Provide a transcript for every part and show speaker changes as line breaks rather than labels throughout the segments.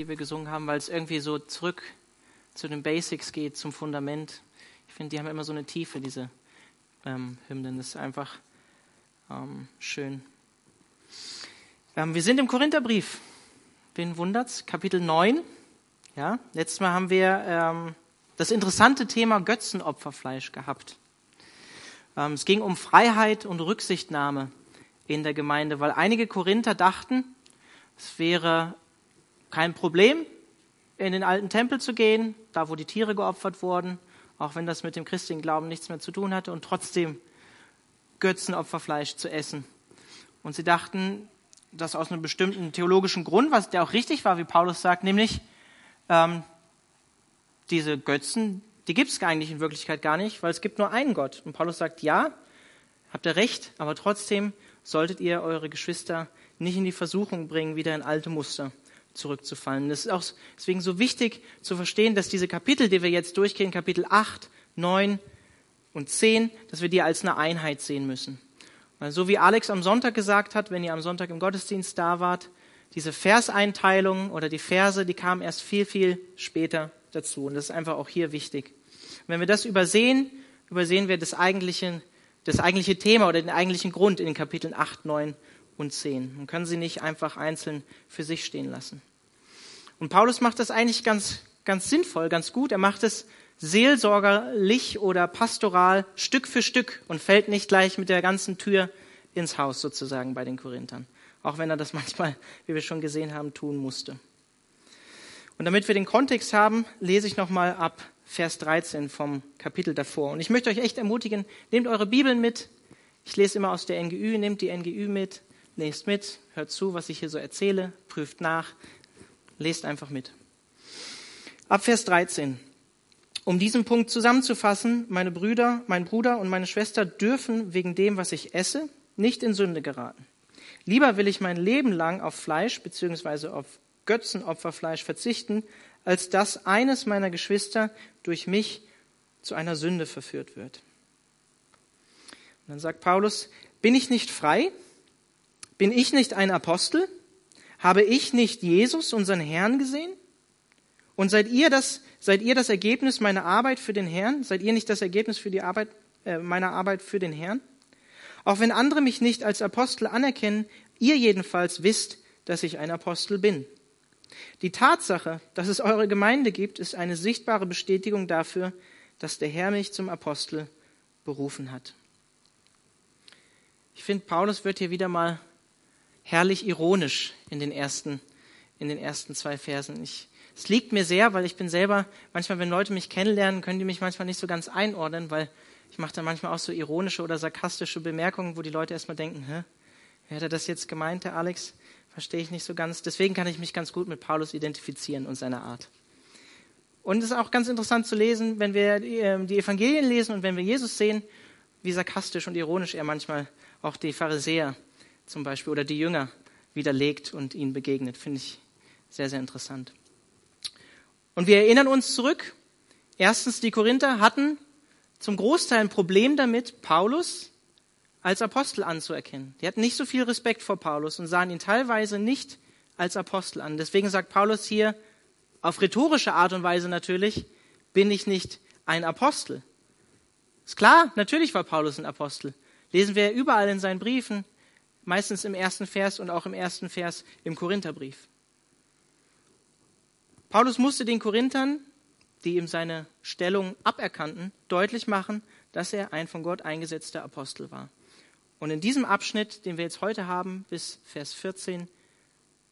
die wir gesungen haben, weil es irgendwie so zurück zu den Basics geht, zum Fundament. Ich finde, die haben immer so eine Tiefe, diese ähm, Hymnen. Das ist einfach ähm, schön. Ähm, wir sind im Korintherbrief. Wen wundert's? Kapitel 9. Ja, letztes Mal haben wir ähm, das interessante Thema Götzenopferfleisch gehabt. Ähm, es ging um Freiheit und Rücksichtnahme in der Gemeinde, weil einige Korinther dachten, es wäre kein Problem, in den alten Tempel zu gehen, da wo die Tiere geopfert wurden, auch wenn das mit dem christlichen Glauben nichts mehr zu tun hatte, und trotzdem Götzenopferfleisch zu essen. Und sie dachten, das aus einem bestimmten theologischen Grund, was der auch richtig war, wie Paulus sagt, nämlich ähm, diese Götzen, die gibt es eigentlich in Wirklichkeit gar nicht, weil es gibt nur einen Gott. Und Paulus sagt, ja, habt ihr recht, aber trotzdem solltet ihr eure Geschwister nicht in die Versuchung bringen, wieder in alte Muster zurückzufallen. Das ist auch deswegen so wichtig zu verstehen, dass diese Kapitel, die wir jetzt durchgehen, Kapitel 8, 9 und 10, dass wir die als eine Einheit sehen müssen. Weil so wie Alex am Sonntag gesagt hat, wenn ihr am Sonntag im Gottesdienst da wart, diese Verseinteilung oder die Verse, die kamen erst viel, viel später dazu. Und das ist einfach auch hier wichtig. wenn wir das übersehen, übersehen wir das eigentliche, das eigentliche Thema oder den eigentlichen Grund in den Kapiteln 8, 9 und 10. Man kann sie nicht einfach einzeln für sich stehen lassen. Und Paulus macht das eigentlich ganz, ganz sinnvoll, ganz gut. Er macht es seelsorgerlich oder pastoral Stück für Stück und fällt nicht gleich mit der ganzen Tür ins Haus sozusagen bei den Korinthern. Auch wenn er das manchmal, wie wir schon gesehen haben, tun musste. Und damit wir den Kontext haben, lese ich nochmal ab Vers 13 vom Kapitel davor. Und ich möchte euch echt ermutigen, nehmt eure Bibeln mit. Ich lese immer aus der NGÜ, nehmt die NGÜ mit lest mit, hört zu, was ich hier so erzähle, prüft nach, lest einfach mit. Ab Vers 13. Um diesen Punkt zusammenzufassen, meine Brüder, mein Bruder und meine Schwester dürfen wegen dem, was ich esse, nicht in Sünde geraten. Lieber will ich mein Leben lang auf Fleisch bzw. auf Götzenopferfleisch verzichten, als dass eines meiner Geschwister durch mich zu einer Sünde verführt wird. Und dann sagt Paulus, bin ich nicht frei? Bin ich nicht ein Apostel? Habe ich nicht Jesus, unseren Herrn, gesehen? Und seid ihr das, seid ihr das Ergebnis meiner Arbeit für den Herrn? Seid ihr nicht das Ergebnis für die Arbeit, äh, meiner Arbeit für den Herrn? Auch wenn andere mich nicht als Apostel anerkennen, ihr jedenfalls wisst, dass ich ein Apostel bin. Die Tatsache, dass es eure Gemeinde gibt, ist eine sichtbare Bestätigung dafür, dass der Herr mich zum Apostel berufen hat. Ich finde, Paulus wird hier wieder mal herrlich ironisch in den ersten, in den ersten zwei Versen. Ich, es liegt mir sehr, weil ich bin selber, manchmal, wenn Leute mich kennenlernen, können die mich manchmal nicht so ganz einordnen, weil ich mache da manchmal auch so ironische oder sarkastische Bemerkungen, wo die Leute erstmal denken, hä, wer hat er das jetzt gemeint, der Alex? Verstehe ich nicht so ganz. Deswegen kann ich mich ganz gut mit Paulus identifizieren und seiner Art. Und es ist auch ganz interessant zu lesen, wenn wir ähm, die Evangelien lesen und wenn wir Jesus sehen, wie sarkastisch und ironisch er manchmal auch die Pharisäer zum Beispiel oder die Jünger widerlegt und ihnen begegnet. Finde ich sehr, sehr interessant. Und wir erinnern uns zurück. Erstens, die Korinther hatten zum Großteil ein Problem damit, Paulus als Apostel anzuerkennen. Die hatten nicht so viel Respekt vor Paulus und sahen ihn teilweise nicht als Apostel an. Deswegen sagt Paulus hier auf rhetorische Art und Weise natürlich, bin ich nicht ein Apostel. Ist klar, natürlich war Paulus ein Apostel. Lesen wir überall in seinen Briefen, meistens im ersten Vers und auch im ersten Vers im Korintherbrief. Paulus musste den Korinthern, die ihm seine Stellung aberkannten, deutlich machen, dass er ein von Gott eingesetzter Apostel war. Und in diesem Abschnitt, den wir jetzt heute haben, bis Vers 14,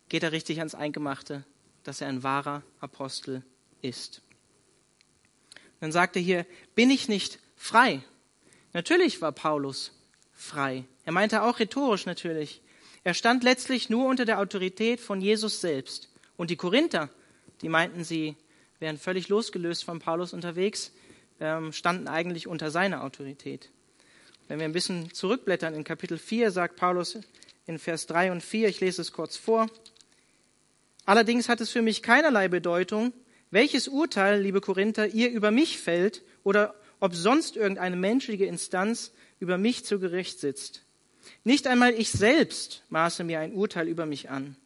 geht er richtig ans Eingemachte, dass er ein wahrer Apostel ist. dann sagt er hier, bin ich nicht frei? Natürlich war Paulus frei. Er meinte auch rhetorisch natürlich. Er stand letztlich nur unter der Autorität von Jesus selbst. Und die Korinther, die meinten, sie wären völlig losgelöst von Paulus unterwegs, ähm, standen eigentlich unter seiner Autorität. Wenn wir ein bisschen zurückblättern in Kapitel 4, sagt Paulus in Vers 3 und 4, ich lese es kurz vor. Allerdings hat es für mich keinerlei Bedeutung, welches Urteil, liebe Korinther, ihr über mich fällt oder ob sonst irgendeine menschliche Instanz über mich zu Gericht sitzt. Nicht einmal ich selbst maße mir ein Urteil über mich an.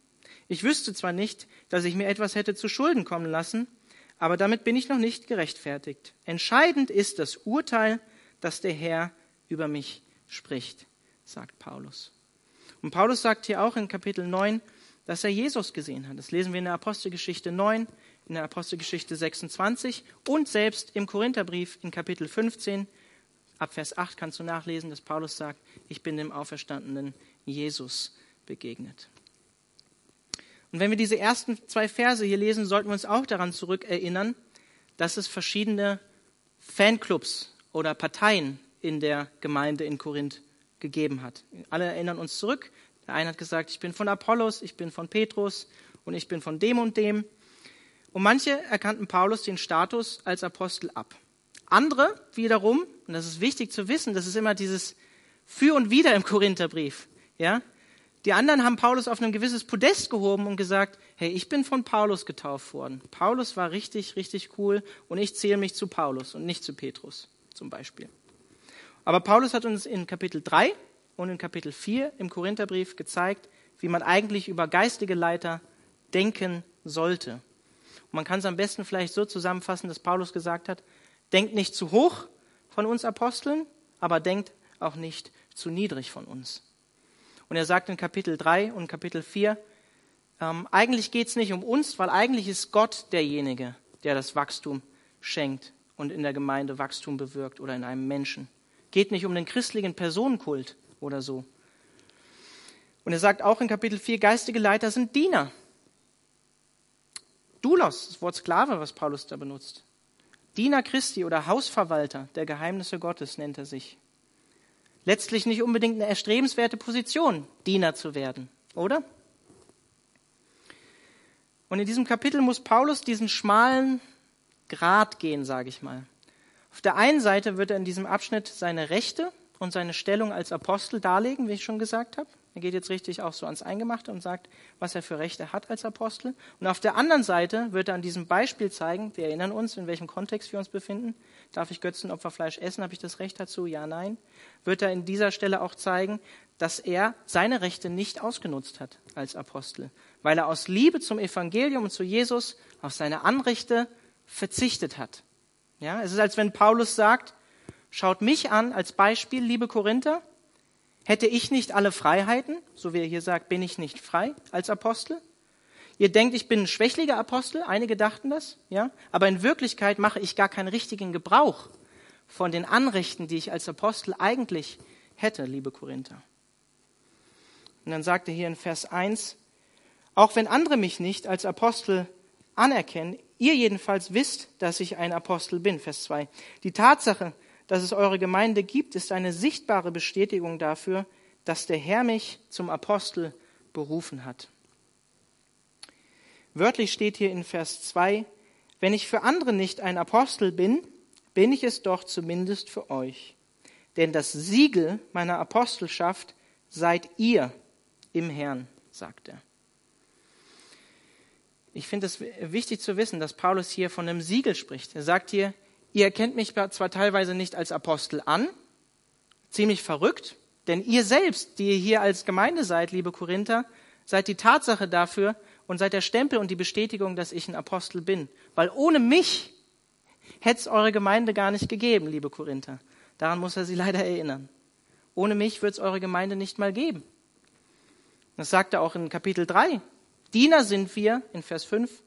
Ich wüsste zwar nicht, dass ich mir etwas hätte zu Schulden kommen lassen, aber damit bin ich noch nicht gerechtfertigt. Entscheidend ist das Urteil, das der Herr über mich spricht, sagt Paulus. Und Paulus sagt hier auch in Kapitel 9, dass er Jesus gesehen hat. Das lesen wir in der Apostelgeschichte 9, in der Apostelgeschichte 26 und selbst im Korintherbrief in Kapitel 15. Ab Vers 8 kannst du nachlesen, dass Paulus sagt, ich bin dem auferstandenen Jesus begegnet. Und wenn wir diese ersten zwei Verse hier lesen, sollten wir uns auch daran zurückerinnern, dass es verschiedene Fanclubs oder Parteien in der Gemeinde in Korinth gegeben hat. Alle erinnern uns zurück. Der eine hat gesagt, ich bin von Apollos, ich bin von Petrus und ich bin von dem und dem. Und manche erkannten Paulus den Status als Apostel ab. Andere wiederum, und das ist wichtig zu wissen, das ist immer dieses Für und Wider im Korintherbrief. Ja? Die anderen haben Paulus auf ein gewisses Podest gehoben und gesagt, hey, ich bin von Paulus getauft worden. Paulus war richtig, richtig cool und ich zähle mich zu Paulus und nicht zu Petrus zum Beispiel. Aber Paulus hat uns in Kapitel 3 und in Kapitel 4 im Korintherbrief gezeigt, wie man eigentlich über geistige Leiter denken sollte. Und man kann es am besten vielleicht so zusammenfassen, dass Paulus gesagt hat, denkt nicht zu hoch von uns Aposteln, aber denkt auch nicht zu niedrig von uns. Und er sagt in Kapitel 3 und Kapitel 4, ähm, eigentlich geht es nicht um uns, weil eigentlich ist Gott derjenige, der das Wachstum schenkt und in der Gemeinde Wachstum bewirkt oder in einem Menschen. Geht nicht um den christlichen Personenkult oder so. Und er sagt auch in Kapitel 4, geistige Leiter sind Diener. Doulos, das Wort Sklave, was Paulus da benutzt. Diener Christi oder Hausverwalter der Geheimnisse Gottes nennt er sich. Letztlich nicht unbedingt eine erstrebenswerte Position, Diener zu werden, oder? Und in diesem Kapitel muss Paulus diesen schmalen Grat gehen, sage ich mal. Auf der einen Seite wird er in diesem Abschnitt seine Rechte und seine Stellung als Apostel darlegen, wie ich schon gesagt habe. Er geht jetzt richtig auch so ans Eingemachte und sagt, was er für Rechte hat als Apostel. Und auf der anderen Seite wird er an diesem Beispiel zeigen, wir erinnern uns, in welchem Kontext wir uns befinden. Darf ich Götzenopferfleisch essen? Habe ich das Recht dazu? Ja, nein. Wird er in dieser Stelle auch zeigen, dass er seine Rechte nicht ausgenutzt hat als Apostel, weil er aus Liebe zum Evangelium und zu Jesus auf seine Anrechte verzichtet hat. Ja, es ist, als wenn Paulus sagt, schaut mich an als Beispiel, liebe Korinther, Hätte ich nicht alle Freiheiten, so wie er hier sagt, bin ich nicht frei als Apostel? Ihr denkt, ich bin ein schwächlicher Apostel, einige dachten das, ja, aber in Wirklichkeit mache ich gar keinen richtigen Gebrauch von den Anrechten, die ich als Apostel eigentlich hätte, liebe Korinther. Und dann sagt er hier in Vers 1, auch wenn andere mich nicht als Apostel anerkennen, ihr jedenfalls wisst, dass ich ein Apostel bin. Vers 2. Die Tatsache, dass es eure Gemeinde gibt, ist eine sichtbare Bestätigung dafür, dass der Herr mich zum Apostel berufen hat. Wörtlich steht hier in Vers 2, wenn ich für andere nicht ein Apostel bin, bin ich es doch zumindest für euch. Denn das Siegel meiner Apostelschaft seid ihr im Herrn, sagt er. Ich finde es wichtig zu wissen, dass Paulus hier von einem Siegel spricht. Er sagt hier, Ihr erkennt mich zwar teilweise nicht als Apostel an, ziemlich verrückt, denn ihr selbst, die ihr hier als Gemeinde seid, liebe Korinther, seid die Tatsache dafür und seid der Stempel und die Bestätigung, dass ich ein Apostel bin. Weil ohne mich hätte es eure Gemeinde gar nicht gegeben, liebe Korinther. Daran muss er sie leider erinnern. Ohne mich wird es eure Gemeinde nicht mal geben. Das sagt er auch in Kapitel 3. Diener sind wir, in Vers 5,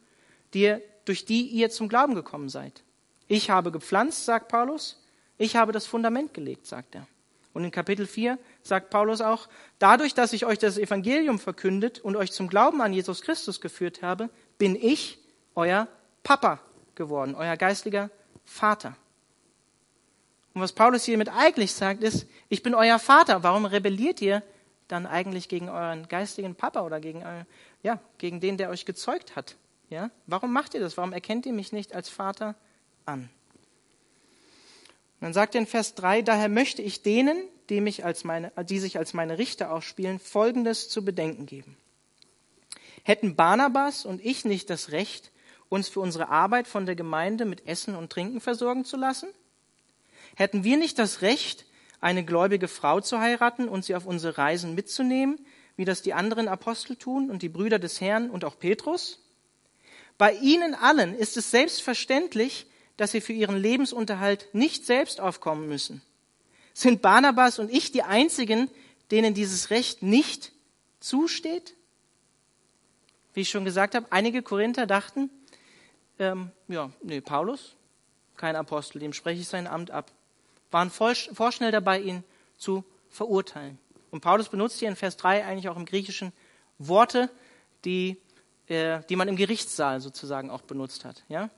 die, durch die ihr zum Glauben gekommen seid. Ich habe gepflanzt, sagt Paulus. Ich habe das Fundament gelegt, sagt er. Und in Kapitel 4 sagt Paulus auch, dadurch, dass ich euch das Evangelium verkündet und euch zum Glauben an Jesus Christus geführt habe, bin ich euer Papa geworden, euer geistlicher Vater. Und was Paulus hiermit eigentlich sagt, ist, ich bin euer Vater. Warum rebelliert ihr dann eigentlich gegen euren geistigen Papa oder gegen, euer, ja, gegen den, der euch gezeugt hat? Ja? Warum macht ihr das? Warum erkennt ihr mich nicht als Vater an. Und dann sagt er in Vers 3, daher möchte ich denen, die, mich als meine, die sich als meine Richter aufspielen, Folgendes zu bedenken geben. Hätten Barnabas und ich nicht das Recht, uns für unsere Arbeit von der Gemeinde mit Essen und Trinken versorgen zu lassen? Hätten wir nicht das Recht, eine gläubige Frau zu heiraten und sie auf unsere Reisen mitzunehmen, wie das die anderen Apostel tun und die Brüder des Herrn und auch Petrus? Bei ihnen allen ist es selbstverständlich, dass sie für ihren Lebensunterhalt nicht selbst aufkommen müssen. Sind Barnabas und ich die einzigen, denen dieses Recht nicht zusteht? Wie ich schon gesagt habe, einige Korinther dachten, ähm, ja, nee, Paulus, kein Apostel, dem spreche ich sein Amt ab. Waren vorschnell dabei, ihn zu verurteilen. Und Paulus benutzt hier in Vers 3 eigentlich auch im Griechischen Worte, die, äh, die man im Gerichtssaal sozusagen auch benutzt hat. Ja?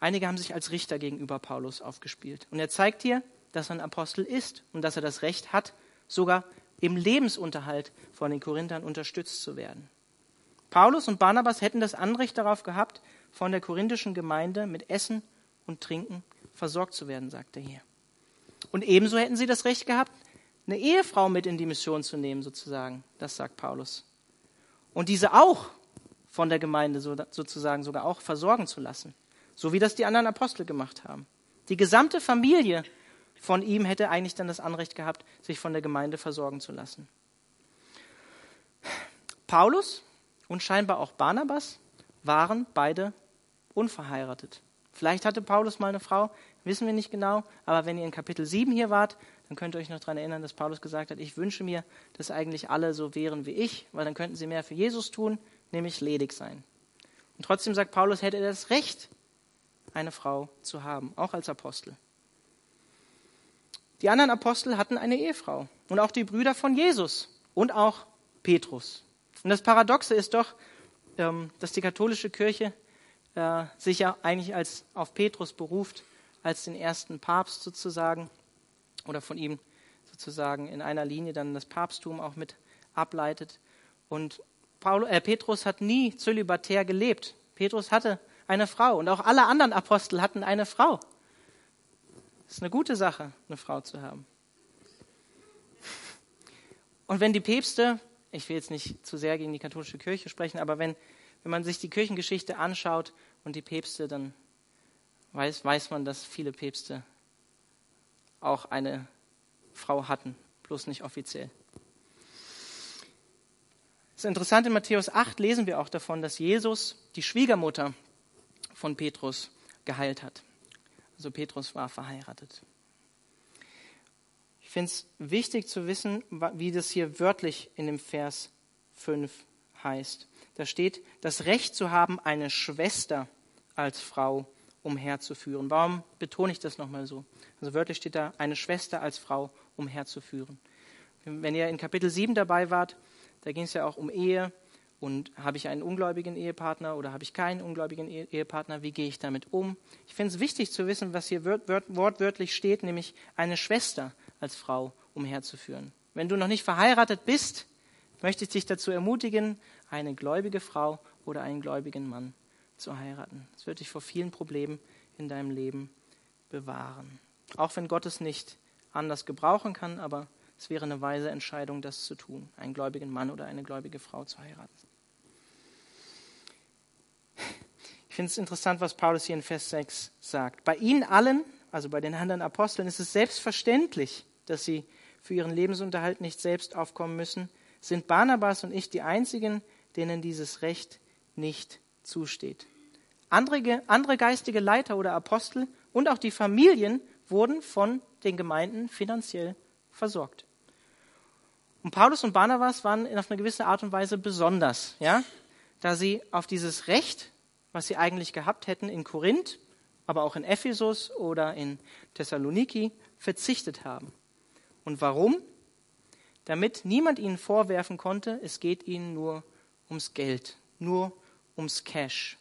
Einige haben sich als Richter gegenüber Paulus aufgespielt. Und er zeigt hier, dass er ein Apostel ist und dass er das Recht hat, sogar im Lebensunterhalt von den Korinthern unterstützt zu werden. Paulus und Barnabas hätten das Anrecht darauf gehabt, von der korinthischen Gemeinde mit Essen und Trinken versorgt zu werden, sagt er hier. Und ebenso hätten sie das Recht gehabt, eine Ehefrau mit in die Mission zu nehmen, sozusagen. Das sagt Paulus. Und diese auch von der Gemeinde sozusagen sogar auch versorgen zu lassen. So wie das die anderen Apostel gemacht haben. Die gesamte Familie von ihm hätte eigentlich dann das Anrecht gehabt, sich von der Gemeinde versorgen zu lassen. Paulus und scheinbar auch Barnabas waren beide unverheiratet. Vielleicht hatte Paulus mal eine Frau, wissen wir nicht genau, aber wenn ihr in Kapitel 7 hier wart, dann könnt ihr euch noch daran erinnern, dass Paulus gesagt hat, ich wünsche mir, dass eigentlich alle so wären wie ich, weil dann könnten sie mehr für Jesus tun, nämlich ledig sein. Und trotzdem sagt Paulus, hätte er das Recht, eine Frau zu haben, auch als Apostel. Die anderen Apostel hatten eine Ehefrau und auch die Brüder von Jesus und auch Petrus. Und das Paradoxe ist doch, ähm, dass die katholische Kirche äh, sich ja eigentlich als auf Petrus beruft, als den ersten Papst sozusagen, oder von ihm sozusagen in einer Linie dann das Papsttum auch mit ableitet. Und Paul, äh, Petrus hat nie zölibatär gelebt. Petrus hatte eine Frau und auch alle anderen Apostel hatten eine Frau. Es ist eine gute Sache, eine Frau zu haben. Und wenn die Päpste, ich will jetzt nicht zu sehr gegen die katholische Kirche sprechen, aber wenn, wenn man sich die Kirchengeschichte anschaut und die Päpste, dann weiß, weiß man, dass viele Päpste auch eine Frau hatten, bloß nicht offiziell. Es ist interessant, in Matthäus 8 lesen wir auch davon, dass Jesus die Schwiegermutter von Petrus geheilt hat. Also Petrus war verheiratet. Ich finde es wichtig zu wissen, wie das hier wörtlich in dem Vers 5 heißt. Da steht, das Recht zu haben, eine Schwester als Frau umherzuführen. Warum betone ich das nochmal so? Also wörtlich steht da, eine Schwester als Frau umherzuführen. Wenn ihr in Kapitel 7 dabei wart, da ging es ja auch um Ehe und habe ich einen ungläubigen Ehepartner oder habe ich keinen ungläubigen Ehepartner? Wie gehe ich damit um? Ich finde es wichtig zu wissen, was hier wortwörtlich steht, nämlich eine Schwester als Frau umherzuführen. Wenn du noch nicht verheiratet bist, möchte ich dich dazu ermutigen, eine gläubige Frau oder einen gläubigen Mann zu heiraten. Das wird dich vor vielen Problemen in deinem Leben bewahren. Auch wenn Gott es nicht anders gebrauchen kann, aber es wäre eine weise Entscheidung, das zu tun, einen gläubigen Mann oder eine gläubige Frau zu heiraten. Ich finde es interessant, was Paulus hier in Vers 6 sagt. Bei ihnen allen, also bei den anderen Aposteln, ist es selbstverständlich, dass sie für ihren Lebensunterhalt nicht selbst aufkommen müssen. Sind Barnabas und ich die einzigen, denen dieses Recht nicht zusteht. Andere, andere geistige Leiter oder Apostel und auch die Familien wurden von den Gemeinden finanziell versorgt. Und Paulus und Barnabas waren auf eine gewisse Art und Weise besonders, ja, da sie auf dieses Recht was sie eigentlich gehabt hätten in Korinth, aber auch in Ephesus oder in Thessaloniki, verzichtet haben. Und warum? Damit niemand ihnen vorwerfen konnte, es geht ihnen nur ums Geld, nur ums Cash.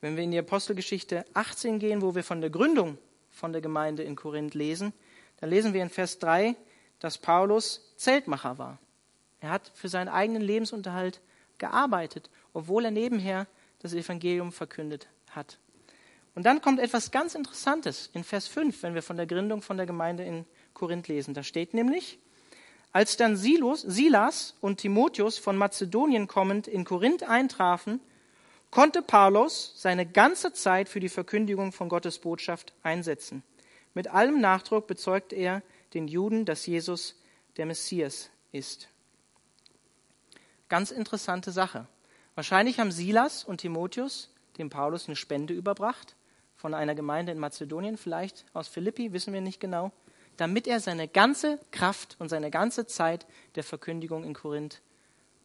Wenn wir in die Apostelgeschichte 18 gehen, wo wir von der Gründung von der Gemeinde in Korinth lesen, dann lesen wir in Vers 3, dass Paulus Zeltmacher war. Er hat für seinen eigenen Lebensunterhalt gearbeitet, obwohl er nebenher das Evangelium verkündet hat. Und dann kommt etwas ganz Interessantes in Vers 5, wenn wir von der Gründung von der Gemeinde in Korinth lesen. Da steht nämlich, als dann Silos, Silas und Timotheus von Mazedonien kommend in Korinth eintrafen, konnte Paulus seine ganze Zeit für die Verkündigung von Gottes Botschaft einsetzen. Mit allem Nachdruck bezeugt er den Juden, dass Jesus der Messias ist. Ganz interessante Sache. Wahrscheinlich haben Silas und Timotheus dem Paulus eine Spende überbracht von einer Gemeinde in Mazedonien, vielleicht aus Philippi, wissen wir nicht genau, damit er seine ganze Kraft und seine ganze Zeit der Verkündigung in Korinth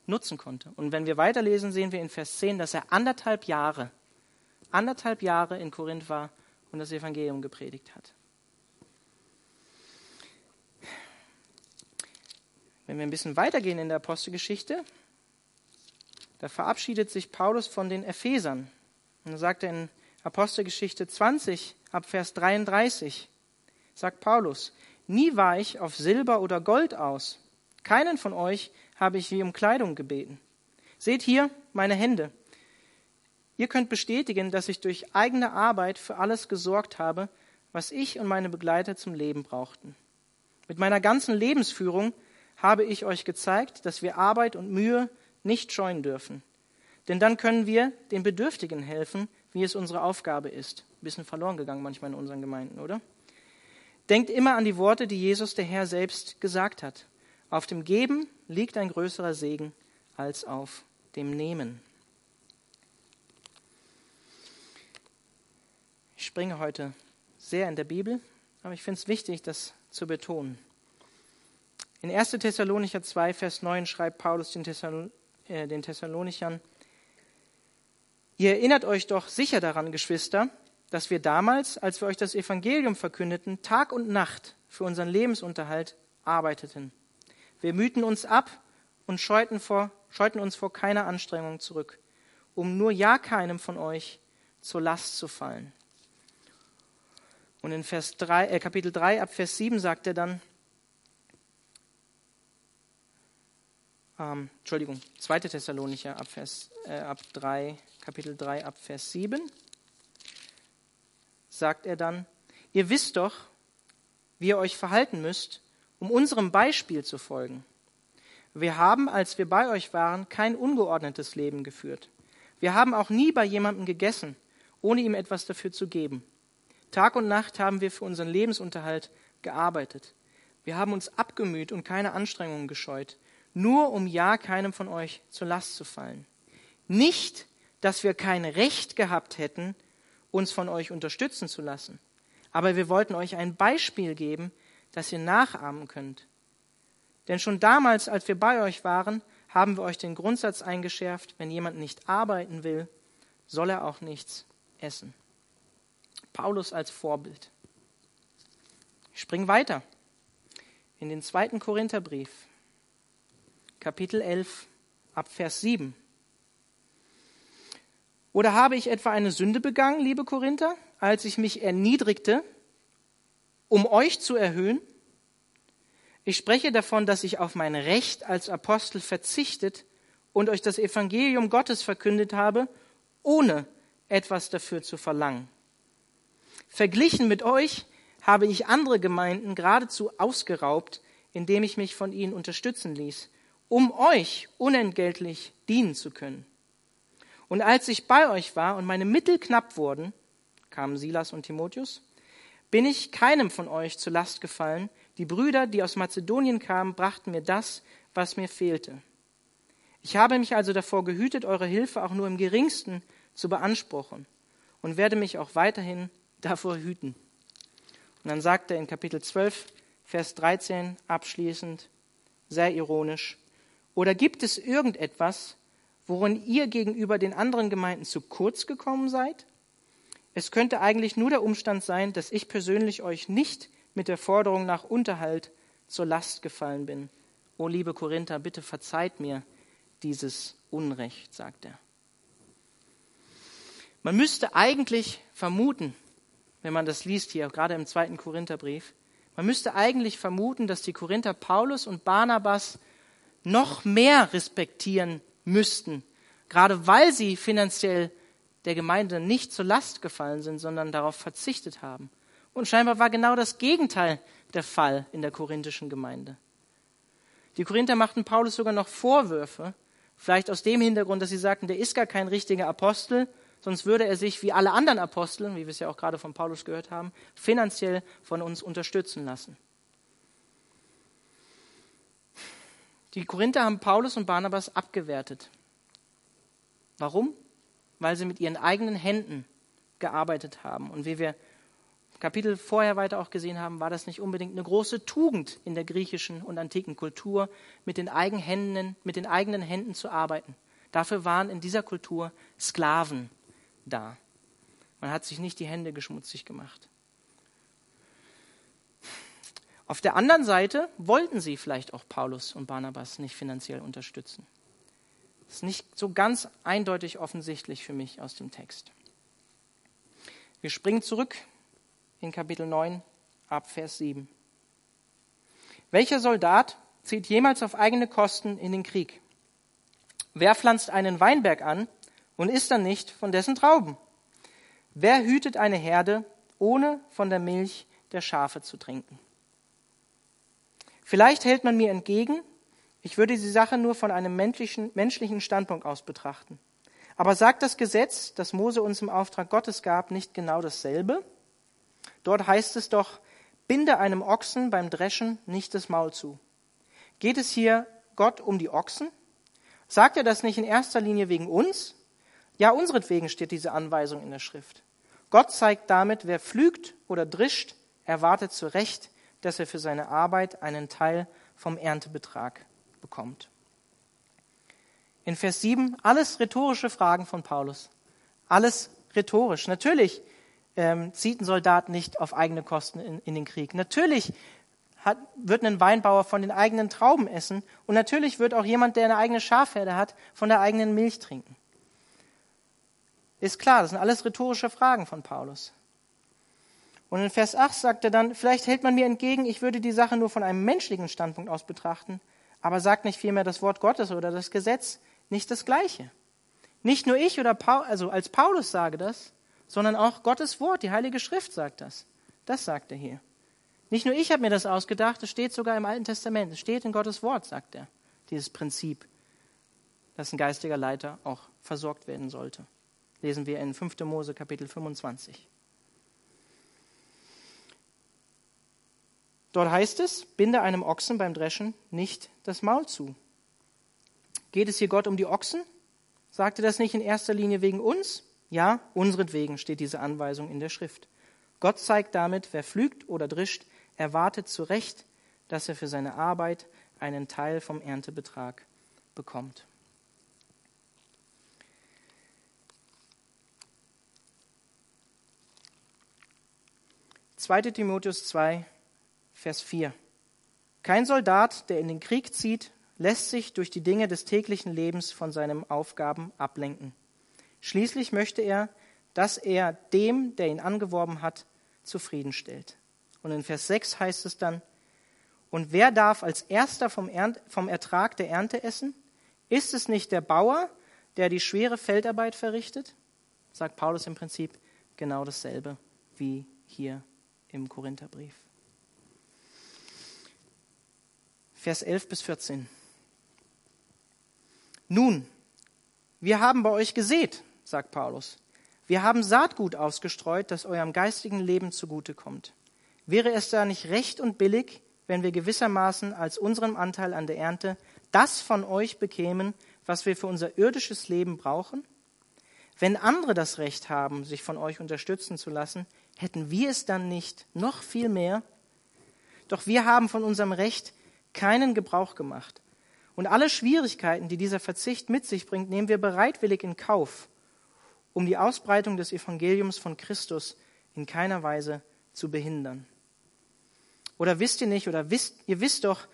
nutzen konnte. Und wenn wir weiterlesen, sehen wir in Vers 10, dass er anderthalb Jahre, anderthalb Jahre in Korinth war und das Evangelium gepredigt hat. Wenn wir ein bisschen weitergehen in der Apostelgeschichte, da verabschiedet sich Paulus von den Ephesern. Und er sagt in Apostelgeschichte 20 ab Vers 33, sagt Paulus, nie war ich auf Silber oder Gold aus. Keinen von euch habe ich wie um Kleidung gebeten. Seht hier meine Hände. Ihr könnt bestätigen, dass ich durch eigene Arbeit für alles gesorgt habe, was ich und meine Begleiter zum Leben brauchten. Mit meiner ganzen Lebensführung habe ich euch gezeigt, dass wir Arbeit und Mühe nicht scheuen dürfen. Denn dann können wir den Bedürftigen helfen, wie es unsere Aufgabe ist. Ein bisschen verloren gegangen manchmal in unseren Gemeinden, oder? Denkt immer an die Worte, die Jesus der Herr selbst gesagt hat. Auf dem Geben liegt ein größerer Segen als auf dem Nehmen. Ich springe heute sehr in der Bibel, aber ich finde es wichtig, das zu betonen. In 1. Thessalonicher 2, Vers 9 schreibt Paulus den, Thessalon äh, den Thessalonichern, Ihr erinnert euch doch sicher daran, Geschwister, dass wir damals, als wir euch das Evangelium verkündeten, Tag und Nacht für unseren Lebensunterhalt arbeiteten. Wir mühten uns ab und scheuten, vor, scheuten uns vor keiner Anstrengung zurück, um nur ja keinem von euch zur Last zu fallen. Und in Vers 3, äh, Kapitel 3 ab Vers 7 sagt er dann, ähm, Entschuldigung, 2. Thessalonicher ab, Vers, äh, ab 3, Kapitel 3 ab Vers 7, sagt er dann, ihr wisst doch, wie ihr euch verhalten müsst, um unserem Beispiel zu folgen. Wir haben, als wir bei euch waren, kein ungeordnetes Leben geführt. Wir haben auch nie bei jemandem gegessen, ohne ihm etwas dafür zu geben. Tag und Nacht haben wir für unseren Lebensunterhalt gearbeitet. Wir haben uns abgemüht und keine Anstrengungen gescheut, nur um ja keinem von euch zur Last zu fallen. Nicht, dass wir kein Recht gehabt hätten, uns von euch unterstützen zu lassen, aber wir wollten euch ein Beispiel geben, das ihr nachahmen könnt. Denn schon damals, als wir bei euch waren, haben wir euch den Grundsatz eingeschärft, wenn jemand nicht arbeiten will, soll er auch nichts essen. Paulus als Vorbild. Ich springe weiter in den zweiten Korintherbrief, Kapitel 11, ab Vers 7. Oder habe ich etwa eine Sünde begangen, liebe Korinther, als ich mich erniedrigte, um euch zu erhöhen? Ich spreche davon, dass ich auf mein Recht als Apostel verzichtet und euch das Evangelium Gottes verkündet habe, ohne etwas dafür zu verlangen. Verglichen mit euch habe ich andere Gemeinden geradezu ausgeraubt, indem ich mich von ihnen unterstützen ließ um euch unentgeltlich dienen zu können. Und als ich bei euch war und meine Mittel knapp wurden, kamen Silas und Timotheus, bin ich keinem von euch zur Last gefallen. Die Brüder, die aus Mazedonien kamen, brachten mir das, was mir fehlte. Ich habe mich also davor gehütet, eure Hilfe auch nur im geringsten zu beanspruchen und werde mich auch weiterhin davor hüten. Und dann sagt er in Kapitel 12, Vers 13 abschließend, sehr ironisch, oder gibt es irgendetwas, worin ihr gegenüber den anderen Gemeinden zu kurz gekommen seid? Es könnte eigentlich nur der Umstand sein, dass ich persönlich euch nicht mit der Forderung nach Unterhalt zur Last gefallen bin. O liebe Korinther, bitte verzeiht mir dieses Unrecht, sagt er. Man müsste eigentlich vermuten, wenn man das liest hier, gerade im zweiten Korintherbrief, man müsste eigentlich vermuten, dass die Korinther Paulus und Barnabas noch mehr respektieren müssten, gerade weil sie finanziell der Gemeinde nicht zur Last gefallen sind, sondern darauf verzichtet haben. Und scheinbar war genau das Gegenteil der Fall in der korinthischen Gemeinde. Die Korinther machten Paulus sogar noch Vorwürfe, vielleicht aus dem Hintergrund, dass sie sagten, der ist gar kein richtiger Apostel, sonst würde er sich wie alle anderen Apostel, wie wir es ja auch gerade von Paulus gehört haben, finanziell von uns unterstützen lassen. Die Korinther haben Paulus und Barnabas abgewertet. Warum? Weil sie mit ihren eigenen Händen gearbeitet haben. Und wie wir Kapitel vorher weiter auch gesehen haben, war das nicht unbedingt eine große Tugend in der griechischen und antiken Kultur, mit den, eigenen Händen, mit den eigenen Händen zu arbeiten. Dafür waren in dieser Kultur Sklaven da. Man hat sich nicht die Hände geschmutzig gemacht. Auf der anderen Seite wollten sie vielleicht auch Paulus und Barnabas nicht finanziell unterstützen. Das ist nicht so ganz eindeutig offensichtlich für mich aus dem Text. Wir springen zurück in Kapitel 9 ab Vers 7. Welcher Soldat zieht jemals auf eigene Kosten in den Krieg? Wer pflanzt einen Weinberg an und isst dann nicht von dessen Trauben? Wer hütet eine Herde, ohne von der Milch der Schafe zu trinken? Vielleicht hält man mir entgegen, ich würde die Sache nur von einem menschlichen, menschlichen Standpunkt aus betrachten. Aber sagt das Gesetz, das Mose uns im Auftrag Gottes gab, nicht genau dasselbe? Dort heißt es doch, binde einem Ochsen beim Dreschen nicht das Maul zu. Geht es hier Gott um die Ochsen? Sagt er das nicht in erster Linie wegen uns? Ja, unseretwegen steht diese Anweisung in der Schrift. Gott zeigt damit, wer pflügt oder drischt, erwartet zu Recht, dass er für seine Arbeit einen Teil vom Erntebetrag bekommt. In Vers 7 alles rhetorische Fragen von Paulus. Alles rhetorisch. Natürlich ähm, zieht ein Soldat nicht auf eigene Kosten in, in den Krieg. Natürlich hat, wird ein Weinbauer von den eigenen Trauben essen und natürlich wird auch jemand, der eine eigene Schafherde hat, von der eigenen Milch trinken. Ist klar, das sind alles rhetorische Fragen von Paulus. Und in Vers 8 sagt er dann, vielleicht hält man mir entgegen, ich würde die Sache nur von einem menschlichen Standpunkt aus betrachten, aber sagt nicht vielmehr das Wort Gottes oder das Gesetz nicht das Gleiche. Nicht nur ich oder Paul, also als Paulus sage das, sondern auch Gottes Wort, die Heilige Schrift sagt das. Das sagt er hier. Nicht nur ich habe mir das ausgedacht, es steht sogar im Alten Testament, es steht in Gottes Wort, sagt er, dieses Prinzip, dass ein geistiger Leiter auch versorgt werden sollte. Lesen wir in 5. Mose Kapitel 25. Dort heißt es, binde einem Ochsen beim Dreschen nicht das Maul zu. Geht es hier Gott um die Ochsen? Sagte das nicht in erster Linie wegen uns? Ja, unseretwegen steht diese Anweisung in der Schrift. Gott zeigt damit, wer pflügt oder drischt, erwartet zu Recht, dass er für seine Arbeit einen Teil vom Erntebetrag bekommt. Zweite Timotheus 2, Vers 4. Kein Soldat, der in den Krieg zieht, lässt sich durch die Dinge des täglichen Lebens von seinen Aufgaben ablenken. Schließlich möchte er, dass er dem, der ihn angeworben hat, zufriedenstellt. Und in Vers 6 heißt es dann, und wer darf als erster vom, Ernt, vom Ertrag der Ernte essen? Ist es nicht der Bauer, der die schwere Feldarbeit verrichtet? Sagt Paulus im Prinzip genau dasselbe wie hier im Korintherbrief. Vers 11 bis 14. Nun, wir haben bei euch gesät, sagt Paulus. Wir haben Saatgut ausgestreut, das eurem geistigen Leben zugutekommt. Wäre es da nicht recht und billig, wenn wir gewissermaßen als unseren Anteil an der Ernte das von euch bekämen, was wir für unser irdisches Leben brauchen? Wenn andere das Recht haben, sich von euch unterstützen zu lassen, hätten wir es dann nicht noch viel mehr? Doch wir haben von unserem Recht keinen Gebrauch gemacht. Und alle Schwierigkeiten, die dieser Verzicht mit sich bringt, nehmen wir bereitwillig in Kauf, um die Ausbreitung des Evangeliums von Christus in keiner Weise zu behindern. Oder wisst ihr nicht, oder wisst, ihr wisst doch,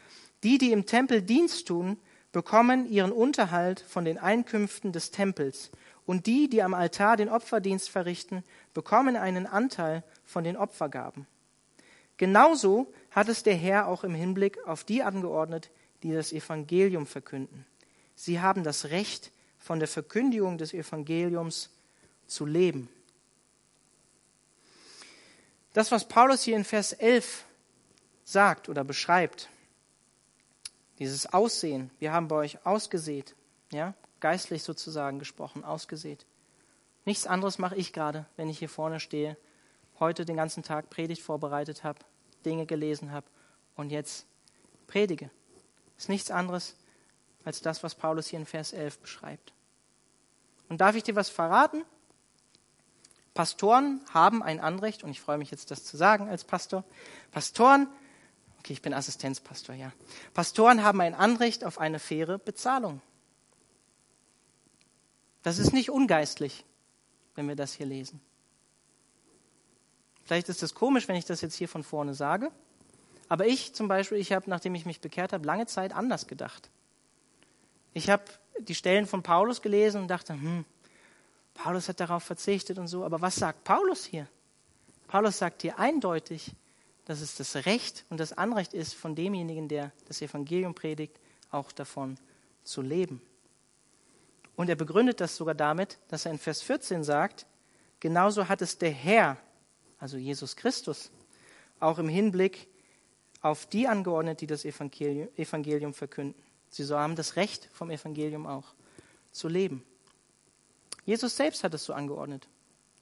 die, die im Tempel Dienst tun, bekommen ihren Unterhalt von den Einkünften des Tempels. Und die, die am Altar den Opferdienst verrichten, bekommen einen Anteil von den Opfergaben. Genauso hat es der Herr auch im Hinblick auf die angeordnet, die das Evangelium verkünden. Sie haben das Recht, von der Verkündigung des Evangeliums zu leben. Das, was Paulus hier in Vers 11 sagt oder beschreibt, dieses Aussehen, wir haben bei euch ausgesät, ja, geistlich sozusagen gesprochen, ausgesät. Nichts anderes mache ich gerade, wenn ich hier vorne stehe, heute den ganzen Tag Predigt vorbereitet habe, Dinge gelesen habe und jetzt predige ist nichts anderes, als das, was Paulus hier in Vers 11 beschreibt. Und darf ich dir was verraten? Pastoren haben ein Anrecht, und ich freue mich jetzt, das zu sagen als Pastor. Pastoren, okay, ich bin Assistenzpastor, ja. Pastoren haben ein Anrecht auf eine faire Bezahlung. Das ist nicht ungeistlich, wenn wir das hier lesen. Vielleicht ist es komisch, wenn ich das jetzt hier von vorne sage, aber ich zum Beispiel, ich habe, nachdem ich mich bekehrt habe, lange Zeit anders gedacht. Ich habe die Stellen von Paulus gelesen und dachte, hm, Paulus hat darauf verzichtet und so, aber was sagt Paulus hier? Paulus sagt hier eindeutig, dass es das Recht und das Anrecht ist von demjenigen, der das Evangelium predigt, auch davon zu leben. Und er begründet das sogar damit, dass er in Vers 14 sagt, genauso hat es der Herr, also Jesus Christus, auch im Hinblick auf die angeordnet, die das Evangelium, Evangelium verkünden. Sie haben das Recht vom Evangelium auch zu leben. Jesus selbst hat es so angeordnet.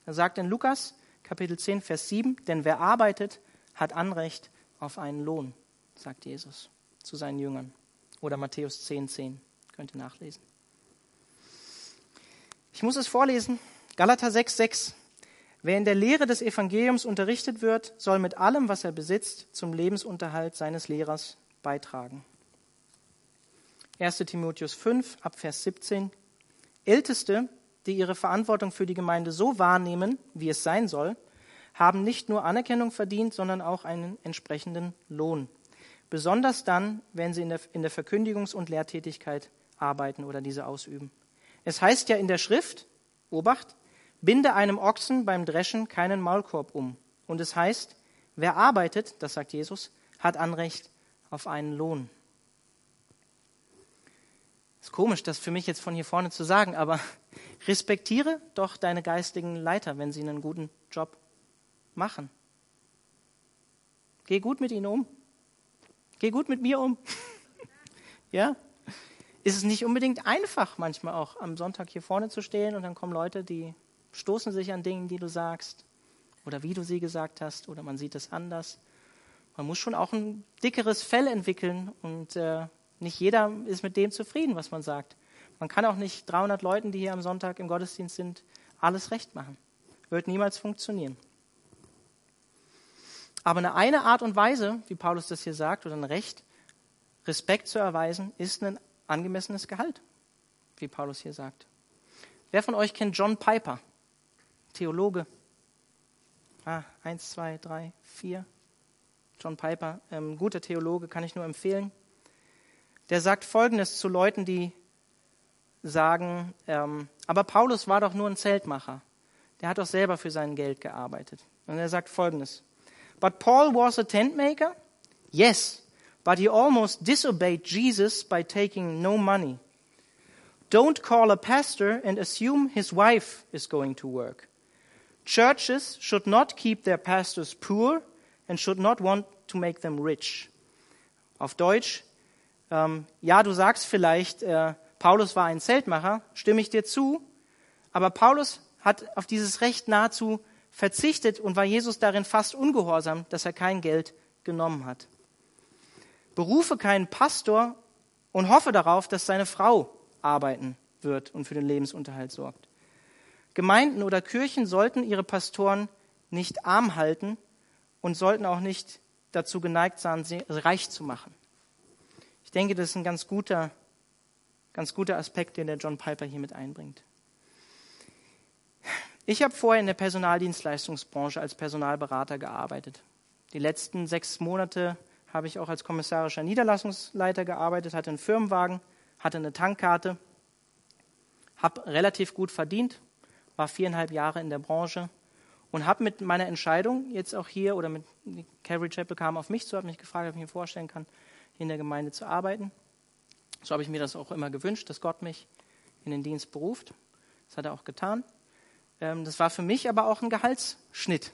Er sagt in Lukas Kapitel 10, Vers 7, denn wer arbeitet, hat Anrecht auf einen Lohn, sagt Jesus zu seinen Jüngern. Oder Matthäus 10, 10, könnt ihr nachlesen. Ich muss es vorlesen. Galater 6, 6. Wer in der Lehre des Evangeliums unterrichtet wird, soll mit allem, was er besitzt, zum Lebensunterhalt seines Lehrers beitragen. 1 Timotheus 5, Abvers 17. Älteste, die ihre Verantwortung für die Gemeinde so wahrnehmen, wie es sein soll, haben nicht nur Anerkennung verdient, sondern auch einen entsprechenden Lohn. Besonders dann, wenn sie in der, in der Verkündigungs- und Lehrtätigkeit arbeiten oder diese ausüben. Es heißt ja in der Schrift, Obacht, binde einem Ochsen beim Dreschen keinen Maulkorb um. Und es heißt, wer arbeitet, das sagt Jesus, hat Anrecht auf einen Lohn. Ist komisch, das für mich jetzt von hier vorne zu sagen, aber respektiere doch deine geistigen Leiter, wenn sie einen guten Job machen. Geh gut mit ihnen um. Geh gut mit mir um. ja? Ist es nicht unbedingt einfach, manchmal auch am Sonntag hier vorne zu stehen und dann kommen Leute, die stoßen sich an Dingen, die du sagst oder wie du sie gesagt hast oder man sieht es anders. Man muss schon auch ein dickeres Fell entwickeln und äh, nicht jeder ist mit dem zufrieden, was man sagt. Man kann auch nicht 300 Leuten, die hier am Sonntag im Gottesdienst sind, alles recht machen. Wird niemals funktionieren. Aber eine, eine Art und Weise, wie Paulus das hier sagt, oder ein Recht, Respekt zu erweisen, ist ein angemessenes Gehalt, wie Paulus hier sagt. Wer von euch kennt John Piper, Theologe? Ah, eins, zwei, drei, vier. John Piper, ähm, guter Theologe, kann ich nur empfehlen der sagt Folgendes zu Leuten, die sagen, ähm, aber Paulus war doch nur ein Zeltmacher. Der hat doch selber für sein Geld gearbeitet. Und er sagt Folgendes. But Paul was a tent maker? Yes, but he almost disobeyed Jesus by taking no money. Don't call a pastor and assume his wife is going to work. Churches should not keep their pastors poor and should not want to make them rich. Auf Deutsch, ähm, ja, du sagst vielleicht, äh, Paulus war ein Zeltmacher, stimme ich dir zu, aber Paulus hat auf dieses Recht nahezu verzichtet und war Jesus darin fast ungehorsam, dass er kein Geld genommen hat. Berufe keinen Pastor und hoffe darauf, dass seine Frau arbeiten wird und für den Lebensunterhalt sorgt. Gemeinden oder Kirchen sollten ihre Pastoren nicht arm halten und sollten auch nicht dazu geneigt sein, sie reich zu machen. Ich denke, das ist ein ganz guter, ganz guter Aspekt, den der John Piper hier mit einbringt. Ich habe vorher in der Personaldienstleistungsbranche als Personalberater gearbeitet. Die letzten sechs Monate habe ich auch als kommissarischer Niederlassungsleiter gearbeitet, hatte einen Firmenwagen, hatte eine Tankkarte, habe relativ gut verdient, war viereinhalb Jahre in der Branche und habe mit meiner Entscheidung jetzt auch hier oder mit Calvary Chapel kam auf mich zu, hat mich gefragt, ob ich mir vorstellen kann, in der Gemeinde zu arbeiten. So habe ich mir das auch immer gewünscht, dass Gott mich in den Dienst beruft. Das hat er auch getan. Ähm, das war für mich aber auch ein Gehaltsschnitt,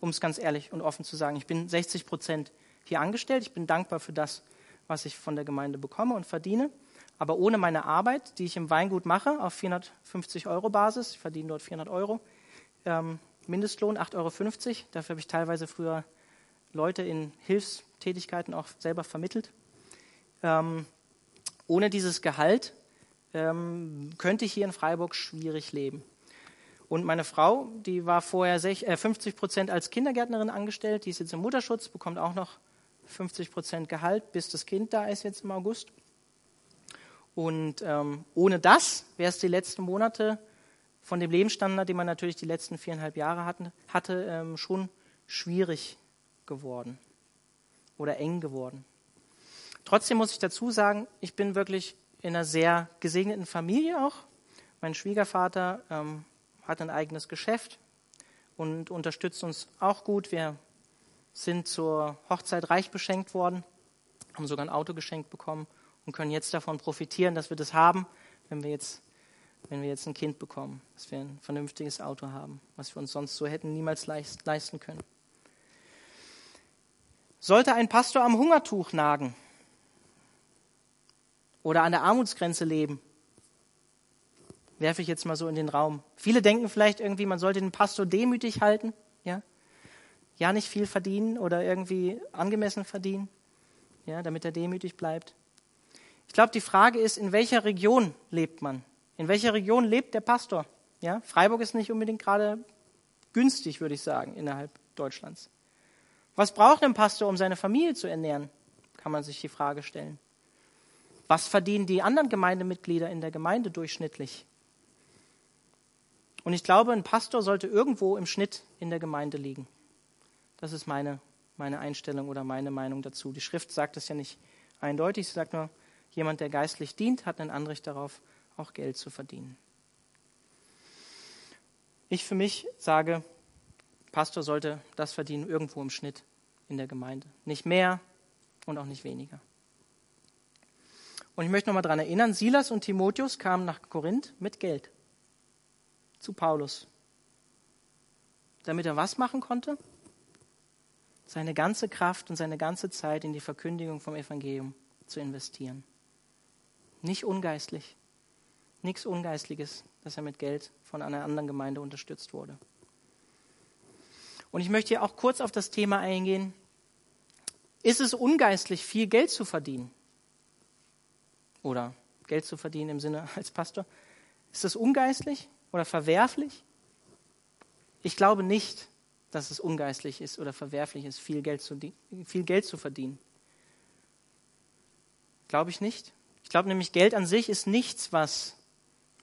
um es ganz ehrlich und offen zu sagen. Ich bin 60 Prozent hier angestellt. Ich bin dankbar für das, was ich von der Gemeinde bekomme und verdiene. Aber ohne meine Arbeit, die ich im Weingut mache, auf 450 Euro Basis, ich verdiene dort 400 Euro, ähm, Mindestlohn 8,50 Euro. Dafür habe ich teilweise früher Leute in Hilfstätigkeiten auch selber vermittelt. Ähm, Ohne dieses Gehalt ähm, könnte ich hier in Freiburg schwierig leben. Und meine Frau, die war vorher 50 äh, Prozent als Kindergärtnerin angestellt, die ist jetzt im Mutterschutz, bekommt auch noch 50 Prozent Gehalt, bis das Kind da ist jetzt im August. Und ähm, ohne das wäre es die letzten Monate von dem Lebensstandard, den man natürlich die letzten viereinhalb Jahre hatten, hatte, ähm, schon schwierig geworden oder eng geworden. Trotzdem muss ich dazu sagen, ich bin wirklich in einer sehr gesegneten Familie auch. Mein Schwiegervater ähm, hat ein eigenes Geschäft und unterstützt uns auch gut. Wir sind zur Hochzeit reich beschenkt worden, haben sogar ein Auto geschenkt bekommen und können jetzt davon profitieren, dass wir das haben, wenn wir jetzt, wenn wir jetzt ein Kind bekommen, dass wir ein vernünftiges Auto haben, was wir uns sonst so hätten niemals leisten können. Sollte ein Pastor am Hungertuch nagen oder an der Armutsgrenze leben, werfe ich jetzt mal so in den Raum. Viele denken vielleicht irgendwie, man sollte den Pastor demütig halten, ja, ja nicht viel verdienen oder irgendwie angemessen verdienen, ja, damit er demütig bleibt. Ich glaube, die Frage ist, in welcher Region lebt man? In welcher Region lebt der Pastor? Ja, Freiburg ist nicht unbedingt gerade günstig, würde ich sagen, innerhalb Deutschlands. Was braucht ein Pastor, um seine Familie zu ernähren? Kann man sich die Frage stellen. Was verdienen die anderen Gemeindemitglieder in der Gemeinde durchschnittlich? Und ich glaube, ein Pastor sollte irgendwo im Schnitt in der Gemeinde liegen. Das ist meine, meine Einstellung oder meine Meinung dazu. Die Schrift sagt es ja nicht eindeutig. Sie sagt nur, jemand, der geistlich dient, hat ein Anrecht darauf, auch Geld zu verdienen. Ich für mich sage, Pastor sollte das verdienen irgendwo im Schnitt in der Gemeinde. Nicht mehr und auch nicht weniger. Und ich möchte nochmal daran erinnern, Silas und Timotheus kamen nach Korinth mit Geld zu Paulus. Damit er was machen konnte? Seine ganze Kraft und seine ganze Zeit in die Verkündigung vom Evangelium zu investieren. Nicht ungeistlich, nichts Ungeistliches, dass er mit Geld von einer anderen Gemeinde unterstützt wurde. Und ich möchte hier auch kurz auf das Thema eingehen. Ist es ungeistlich, viel Geld zu verdienen? Oder Geld zu verdienen im Sinne als Pastor? Ist das ungeistlich? oder verwerflich? Ich glaube nicht, dass es ungeistlich ist oder verwerflich ist, viel Geld zu, viel Geld zu verdienen. Glaube ich nicht. Ich glaube nämlich, Geld an sich ist nichts, was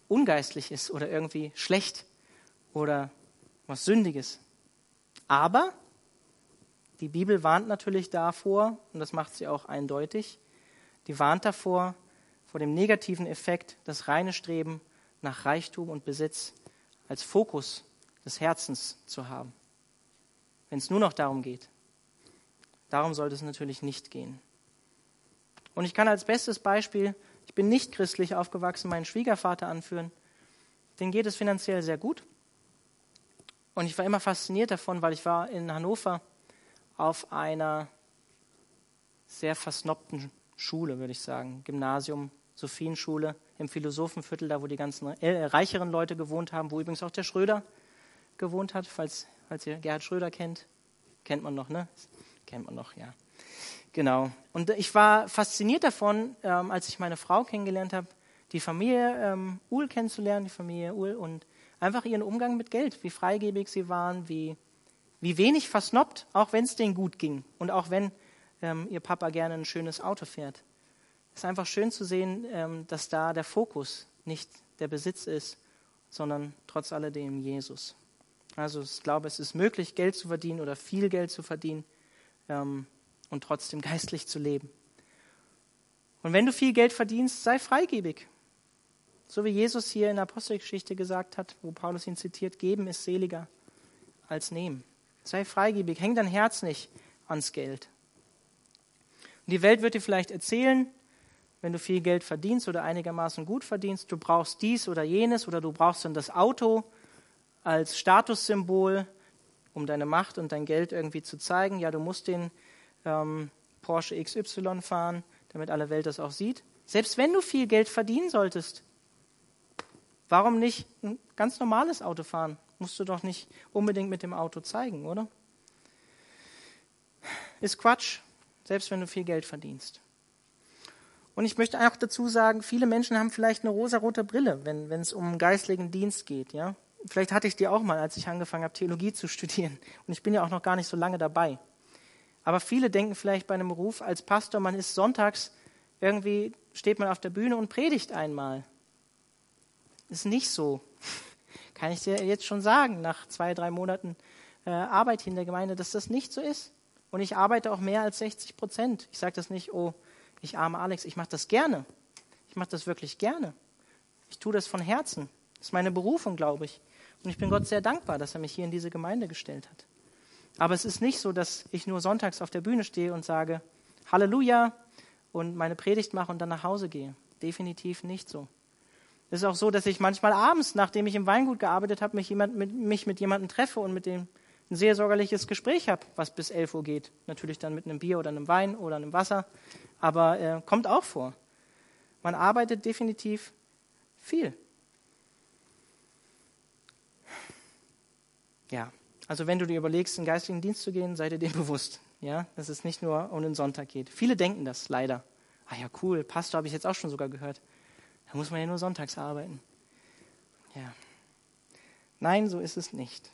ungeistlich ist oder irgendwie schlecht oder was Sündiges. Aber die Bibel warnt natürlich davor, und das macht sie auch eindeutig, die warnt davor, vor dem negativen Effekt, das reine Streben nach Reichtum und Besitz als Fokus des Herzens zu haben. Wenn es nur noch darum geht. Darum sollte es natürlich nicht gehen. Und ich kann als bestes Beispiel, ich bin nicht christlich aufgewachsen, meinen Schwiegervater anführen. Den geht es finanziell sehr gut. Und ich war immer fasziniert davon, weil ich war in Hannover auf einer sehr versnobten Schule, würde ich sagen, Gymnasium, Sophienschule im Philosophenviertel, da wo die ganzen äh, reicheren Leute gewohnt haben, wo übrigens auch der Schröder gewohnt hat, falls, falls ihr Gerhard Schröder kennt. Kennt man noch, ne? Kennt man noch, ja. Genau. Und ich war fasziniert davon, ähm, als ich meine Frau kennengelernt habe, die Familie ähm, Uhl kennenzulernen, die Familie Uhl und einfach ihren Umgang mit Geld, wie freigebig sie waren, wie, wie wenig versnoppt, auch wenn es denen gut ging und auch wenn ähm, ihr Papa gerne ein schönes Auto fährt. Es ist einfach schön zu sehen, ähm, dass da der Fokus nicht der Besitz ist, sondern trotz alledem Jesus. Also ich glaube, es ist möglich, Geld zu verdienen oder viel Geld zu verdienen ähm, und trotzdem geistlich zu leben. Und wenn du viel Geld verdienst, sei freigebig. So wie Jesus hier in der Apostelgeschichte gesagt hat, wo Paulus ihn zitiert, geben ist seliger als nehmen. Sei freigebig, häng dein Herz nicht ans Geld. Und die Welt wird dir vielleicht erzählen, wenn du viel Geld verdienst oder einigermaßen gut verdienst, du brauchst dies oder jenes oder du brauchst dann das Auto als Statussymbol, um deine Macht und dein Geld irgendwie zu zeigen. Ja, du musst den ähm, Porsche XY fahren, damit alle Welt das auch sieht. Selbst wenn du viel Geld verdienen solltest, warum nicht ein ganz normales Auto fahren? Musst du doch nicht unbedingt mit dem Auto zeigen, oder? Ist Quatsch, selbst wenn du viel Geld verdienst. Und ich möchte auch dazu sagen, viele Menschen haben vielleicht eine rosarote Brille, wenn, es um geistlichen Dienst geht. Ja? Vielleicht hatte ich die auch mal, als ich angefangen habe, Theologie zu studieren. Und ich bin ja auch noch gar nicht so lange dabei. Aber viele denken vielleicht bei einem Beruf als Pastor, man ist sonntags irgendwie, steht man auf der Bühne und predigt einmal. Ist nicht so. Kann ich dir jetzt schon sagen, nach zwei, drei Monaten äh, Arbeit hier in der Gemeinde, dass das nicht so ist. Und ich arbeite auch mehr als 60 Prozent. Ich sage das nicht, oh, ich arme Alex, ich mache das gerne. Ich mache das wirklich gerne. Ich tue das von Herzen. Das ist meine Berufung, glaube ich. Und ich bin Gott sehr dankbar, dass er mich hier in diese Gemeinde gestellt hat. Aber es ist nicht so, dass ich nur sonntags auf der Bühne stehe und sage Halleluja und meine Predigt mache und dann nach Hause gehe. Definitiv nicht so. Es ist auch so, dass ich manchmal abends, nachdem ich im Weingut gearbeitet habe, mich, jemand, mit, mich mit jemandem treffe und mit dem ein seelsorgerliches Gespräch habe, was bis 11 Uhr geht. Natürlich dann mit einem Bier oder einem Wein oder einem Wasser, aber äh, kommt auch vor. Man arbeitet definitiv viel. Ja, also wenn du dir überlegst, in geistlichen Dienst zu gehen, sei dir dem bewusst, ja, dass es nicht nur um den Sonntag geht. Viele denken das leider. Ah ja, cool, Pastor habe ich jetzt auch schon sogar gehört. Da muss man ja nur sonntags arbeiten. Ja. Nein, so ist es nicht.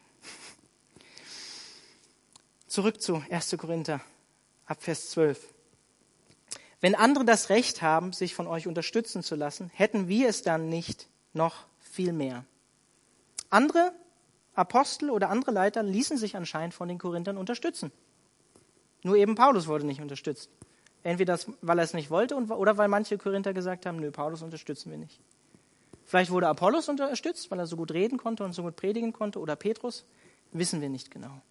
Zurück zu 1. Korinther, ab Vers 12. Wenn andere das Recht haben, sich von euch unterstützen zu lassen, hätten wir es dann nicht noch viel mehr. Andere Apostel oder andere Leiter ließen sich anscheinend von den Korinthern unterstützen. Nur eben Paulus wurde nicht unterstützt. Entweder weil er es nicht wollte oder weil manche Korinther gesagt haben, nö, Paulus unterstützen wir nicht. Vielleicht wurde Apollos unterstützt, weil er so gut reden konnte und so gut predigen konnte, oder Petrus, wissen wir nicht genau.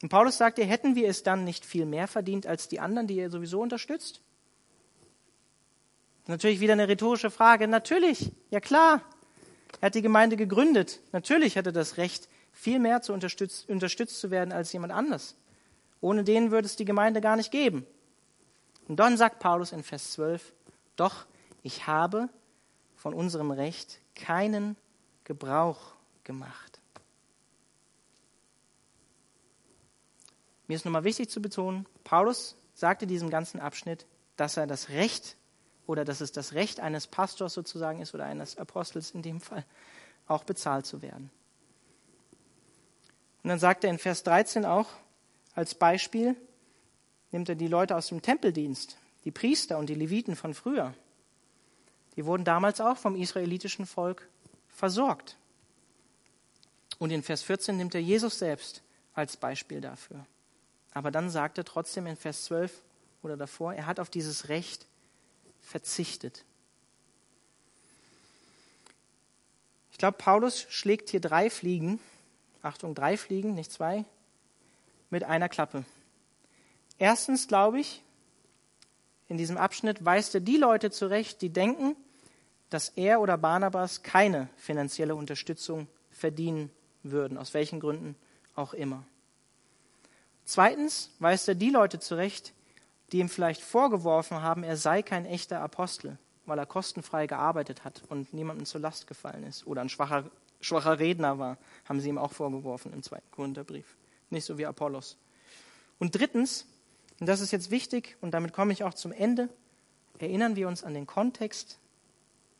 Und Paulus sagte, hätten wir es dann nicht viel mehr verdient als die anderen, die er sowieso unterstützt? Natürlich wieder eine rhetorische Frage. Natürlich, ja klar. Er hat die Gemeinde gegründet. Natürlich hat er das Recht, viel mehr zu unterstützt, unterstützt zu werden als jemand anders. Ohne den würde es die Gemeinde gar nicht geben. Und dann sagt Paulus in Vers 12, doch ich habe von unserem Recht keinen Gebrauch gemacht. Mir ist nochmal wichtig zu betonen, Paulus sagte diesem ganzen Abschnitt, dass er das Recht oder dass es das Recht eines Pastors sozusagen ist oder eines Apostels in dem Fall, auch bezahlt zu werden. Und dann sagt er in Vers 13 auch als Beispiel, nimmt er die Leute aus dem Tempeldienst, die Priester und die Leviten von früher. Die wurden damals auch vom israelitischen Volk versorgt. Und in Vers 14 nimmt er Jesus selbst als Beispiel dafür. Aber dann sagt er trotzdem in Vers 12 oder davor, er hat auf dieses Recht verzichtet. Ich glaube, Paulus schlägt hier drei Fliegen, Achtung, drei Fliegen, nicht zwei, mit einer Klappe. Erstens glaube ich, in diesem Abschnitt weist er die Leute zurecht, die denken, dass er oder Barnabas keine finanzielle Unterstützung verdienen würden, aus welchen Gründen auch immer. Zweitens weist er die Leute zurecht, die ihm vielleicht vorgeworfen haben, er sei kein echter Apostel, weil er kostenfrei gearbeitet hat und niemandem zur Last gefallen ist oder ein schwacher, schwacher Redner war, haben sie ihm auch vorgeworfen im zweiten Korintherbrief. Nicht so wie Apollos. Und drittens, und das ist jetzt wichtig, und damit komme ich auch zum Ende, erinnern wir uns an den Kontext.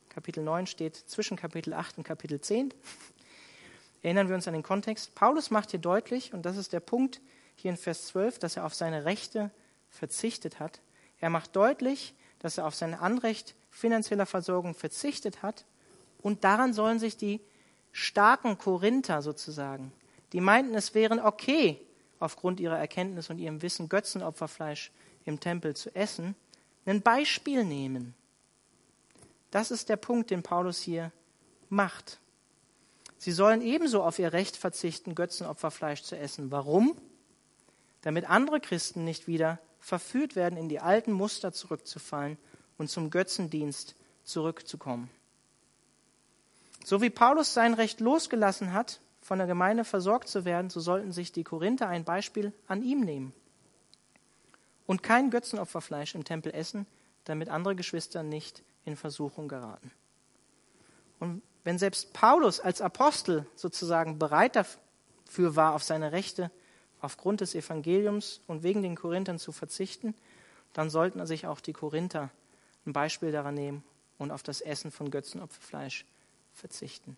Kapitel 9 steht zwischen Kapitel 8 und Kapitel 10. Erinnern wir uns an den Kontext. Paulus macht hier deutlich, und das ist der Punkt, hier in Vers 12, dass er auf seine Rechte verzichtet hat. Er macht deutlich, dass er auf sein Anrecht finanzieller Versorgung verzichtet hat. Und daran sollen sich die starken Korinther sozusagen, die meinten, es wären okay, aufgrund ihrer Erkenntnis und ihrem Wissen Götzenopferfleisch im Tempel zu essen, ein Beispiel nehmen. Das ist der Punkt, den Paulus hier macht. Sie sollen ebenso auf ihr Recht verzichten, Götzenopferfleisch zu essen. Warum? damit andere Christen nicht wieder verführt werden, in die alten Muster zurückzufallen und zum Götzendienst zurückzukommen. So wie Paulus sein Recht losgelassen hat, von der Gemeinde versorgt zu werden, so sollten sich die Korinther ein Beispiel an ihm nehmen und kein Götzenopferfleisch im Tempel essen, damit andere Geschwister nicht in Versuchung geraten. Und wenn selbst Paulus als Apostel sozusagen bereit dafür war, auf seine Rechte aufgrund des Evangeliums und wegen den Korinthern zu verzichten, dann sollten sich auch die Korinther ein Beispiel daran nehmen und auf das Essen von Götzenopferfleisch verzichten.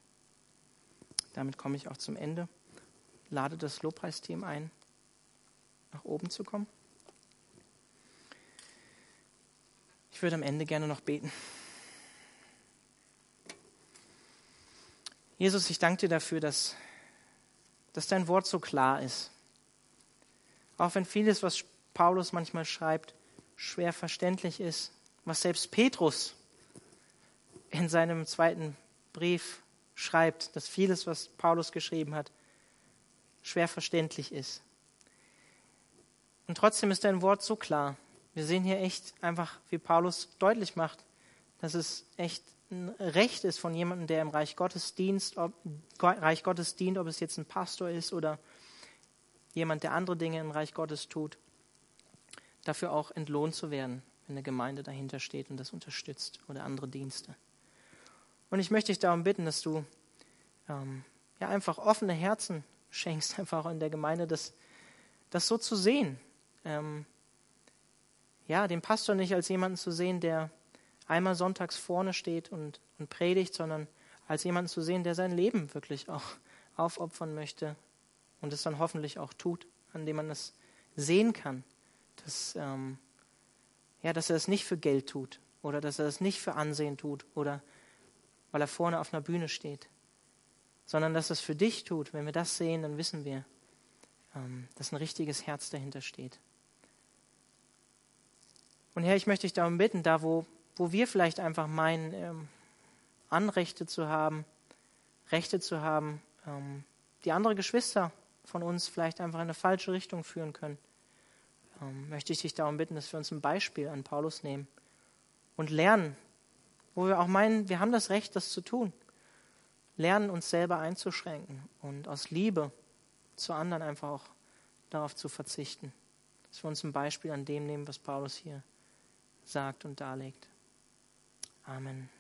Damit komme ich auch zum Ende. Lade das Lobpreisteam ein, nach oben zu kommen. Ich würde am Ende gerne noch beten. Jesus, ich danke dir dafür, dass, dass dein Wort so klar ist. Auch wenn vieles, was Paulus manchmal schreibt, schwer verständlich ist, was selbst Petrus in seinem zweiten Brief schreibt, dass vieles, was Paulus geschrieben hat, schwer verständlich ist. Und trotzdem ist dein Wort so klar. Wir sehen hier echt einfach, wie Paulus deutlich macht, dass es echt ein Recht ist von jemandem, der im Reich Gottes, Dienst, ob, Reich Gottes dient, ob es jetzt ein Pastor ist oder jemand, der andere Dinge im Reich Gottes tut, dafür auch entlohnt zu werden, wenn eine Gemeinde dahinter steht und das unterstützt oder andere Dienste. Und ich möchte dich darum bitten, dass du ähm, ja einfach offene Herzen schenkst, einfach auch in der Gemeinde, das, das so zu sehen. Ähm, ja, den Pastor nicht als jemanden zu sehen, der einmal sonntags vorne steht und, und predigt, sondern als jemanden zu sehen, der sein Leben wirklich auch aufopfern möchte und es dann hoffentlich auch tut, an dem man es sehen kann, dass, ähm, ja, dass er es nicht für Geld tut oder dass er es nicht für Ansehen tut oder weil er vorne auf einer Bühne steht, sondern dass er es für dich tut. Wenn wir das sehen, dann wissen wir, ähm, dass ein richtiges Herz dahinter steht. Und Herr, ich möchte dich darum bitten, da wo, wo wir vielleicht einfach meinen, ähm, Anrechte zu haben, Rechte zu haben, ähm, die andere Geschwister von uns vielleicht einfach in eine falsche Richtung führen können, ähm, möchte ich dich darum bitten, dass wir uns ein Beispiel an Paulus nehmen und lernen, wo wir auch meinen, wir haben das Recht, das zu tun. Lernen, uns selber einzuschränken und aus Liebe zu anderen einfach auch darauf zu verzichten. Dass wir uns ein Beispiel an dem nehmen, was Paulus hier sagt und darlegt. Amen.